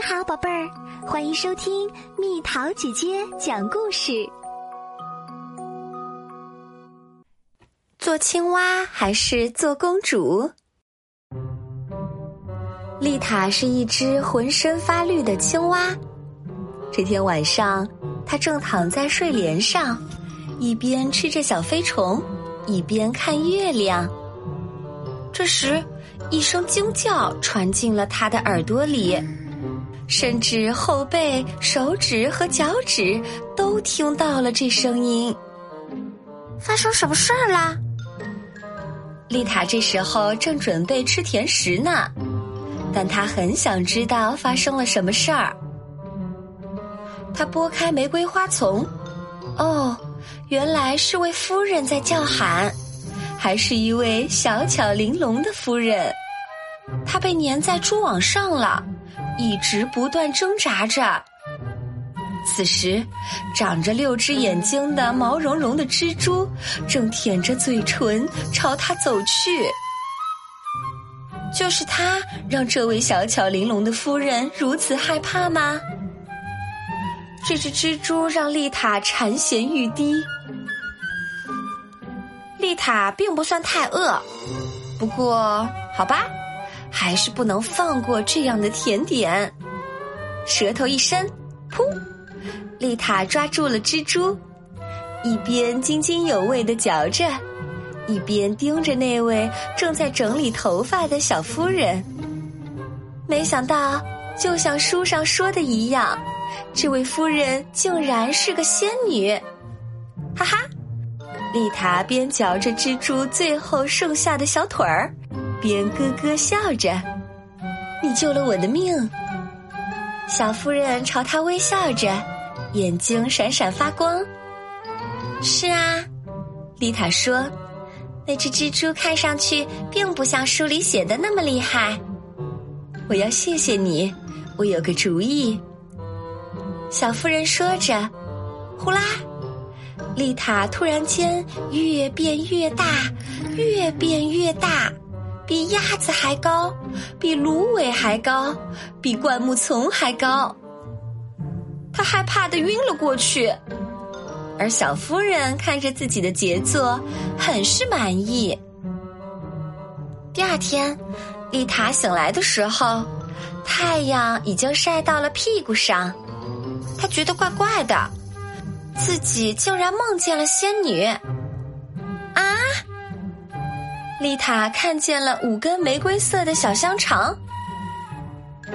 你好，宝贝儿，欢迎收听蜜桃姐姐讲故事。做青蛙还是做公主？丽塔是一只浑身发绿的青蛙。这天晚上，她正躺在睡莲上，一边吃着小飞虫，一边看月亮。这时，一声惊叫传进了她的耳朵里。甚至后背、手指和脚趾都听到了这声音。发生什么事儿啦？丽塔这时候正准备吃甜食呢，但她很想知道发生了什么事儿。她拨开玫瑰花丛，哦，原来是位夫人在叫喊，还是一位小巧玲珑的夫人。她被粘在蛛网上了。一直不断挣扎着。此时，长着六只眼睛的毛茸茸的蜘蛛正舔着嘴唇朝他走去。就是他让这位小巧玲珑的夫人如此害怕吗？这只蜘蛛让丽塔馋涎欲滴。丽塔并不算太饿，不过好吧。还是不能放过这样的甜点。舌头一伸，噗！丽塔抓住了蜘蛛，一边津津有味的嚼着，一边盯着那位正在整理头发的小夫人。没想到，就像书上说的一样，这位夫人竟然是个仙女！哈哈！丽塔边嚼着蜘蛛最后剩下的小腿儿。边咯咯笑着，你救了我的命。小夫人朝他微笑着，眼睛闪闪发光。是啊，丽塔说，那只蜘蛛看上去并不像书里写的那么厉害。我要谢谢你，我有个主意。小夫人说着，呼啦，丽塔突然间越变越大，越变越大。比鸭子还高，比芦苇还高，比灌木丛还高。他害怕的晕了过去，而小夫人看着自己的杰作，很是满意。第二天，丽塔醒来的时候，太阳已经晒到了屁股上，她觉得怪怪的，自己竟然梦见了仙女。丽塔看见了五根玫瑰色的小香肠，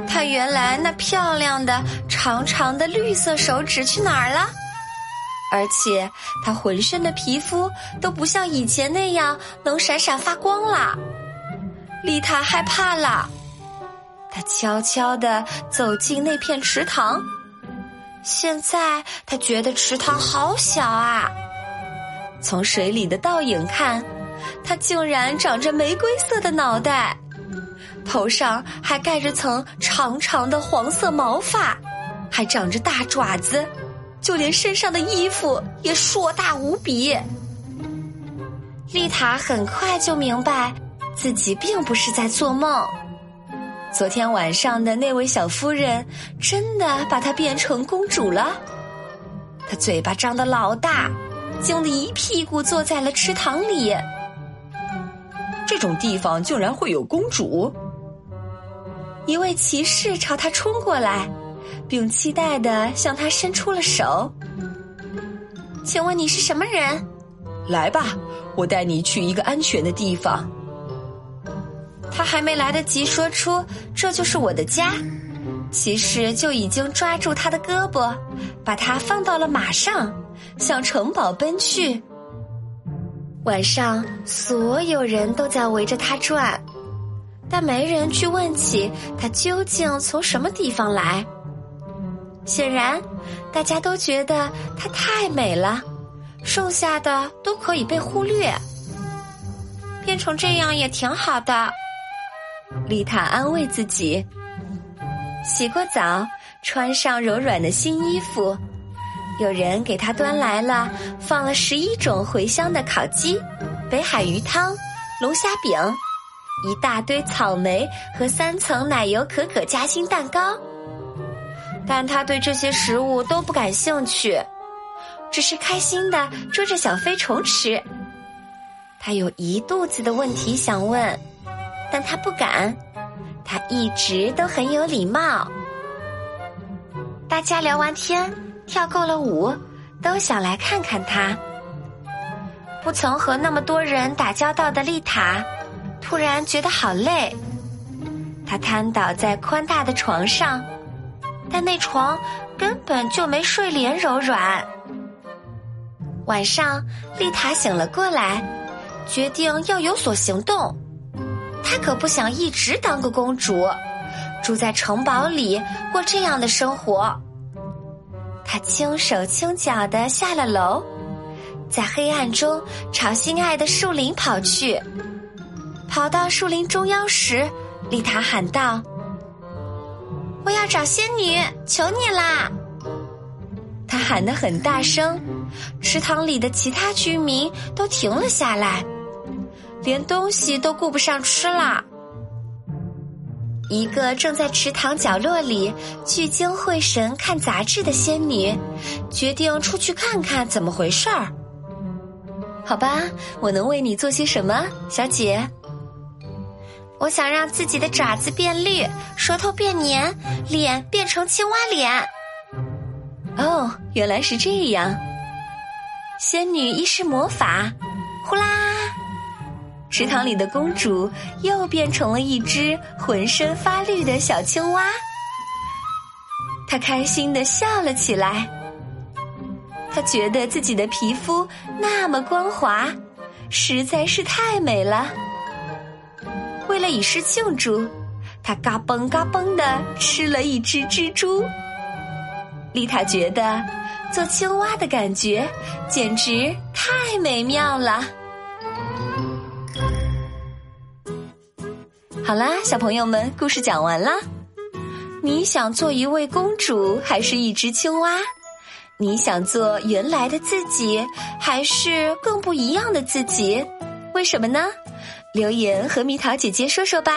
她原来那漂亮的长长的绿色手指去哪儿了？而且她浑身的皮肤都不像以前那样能闪闪发光了。丽塔害怕了，她悄悄地走进那片池塘。现在她觉得池塘好小啊，从水里的倒影看。它竟然长着玫瑰色的脑袋，头上还盖着层长长的黄色毛发，还长着大爪子，就连身上的衣服也硕大无比。丽塔很快就明白，自己并不是在做梦。昨天晚上的那位小夫人真的把她变成公主了。她嘴巴张得老大，惊得一屁股坐在了池塘里。这种地方竟然会有公主！一位骑士朝他冲过来，并期待的向他伸出了手。请问你是什么人？来吧，我带你去一个安全的地方。他还没来得及说出“这就是我的家”，骑士就已经抓住他的胳膊，把他放到了马上，向城堡奔去。晚上，所有人都在围着她转，但没人去问起她究竟从什么地方来。显然，大家都觉得她太美了，剩下的都可以被忽略。变成这样也挺好的，丽塔安慰自己。洗过澡，穿上柔软的新衣服。有人给他端来了放了十一种茴香的烤鸡、北海鱼汤、龙虾饼、一大堆草莓和三层奶油可可夹心蛋糕。但他对这些食物都不感兴趣，只是开心的捉着小飞虫吃。他有一肚子的问题想问，但他不敢。他一直都很有礼貌。大家聊完天，跳够了舞，都想来看看他。不曾和那么多人打交道的丽塔，突然觉得好累。她瘫倒在宽大的床上，但那床根本就没睡莲柔软。晚上，丽塔醒了过来，决定要有所行动。她可不想一直当个公主，住在城堡里过这样的生活。他轻手轻脚的下了楼，在黑暗中朝心爱的树林跑去。跑到树林中央时，丽塔喊道：“我要找仙女，求你啦！”她喊得很大声，池塘里的其他居民都停了下来。连东西都顾不上吃了。一个正在池塘角落里聚精会神看杂志的仙女，决定出去看看怎么回事儿。好吧，我能为你做些什么，小姐？我想让自己的爪子变绿，舌头变黏，脸变成青蛙脸。哦，原来是这样。仙女一施魔法，呼啦！池塘里的公主又变成了一只浑身发绿的小青蛙，她开心的笑了起来。她觉得自己的皮肤那么光滑，实在是太美了。为了以示庆祝，她嘎嘣嘎嘣的吃了一只蜘蛛。丽塔觉得做青蛙的感觉简直太美妙了。好啦，小朋友们，故事讲完啦。你想做一位公主，还是一只青蛙？你想做原来的自己，还是更不一样的自己？为什么呢？留言和蜜桃姐姐说说吧。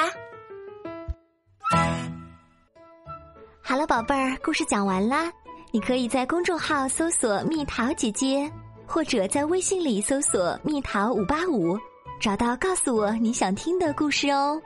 好了，宝贝儿，故事讲完啦。你可以在公众号搜索“蜜桃姐姐”，或者在微信里搜索“蜜桃五八五”，找到告诉我你想听的故事哦。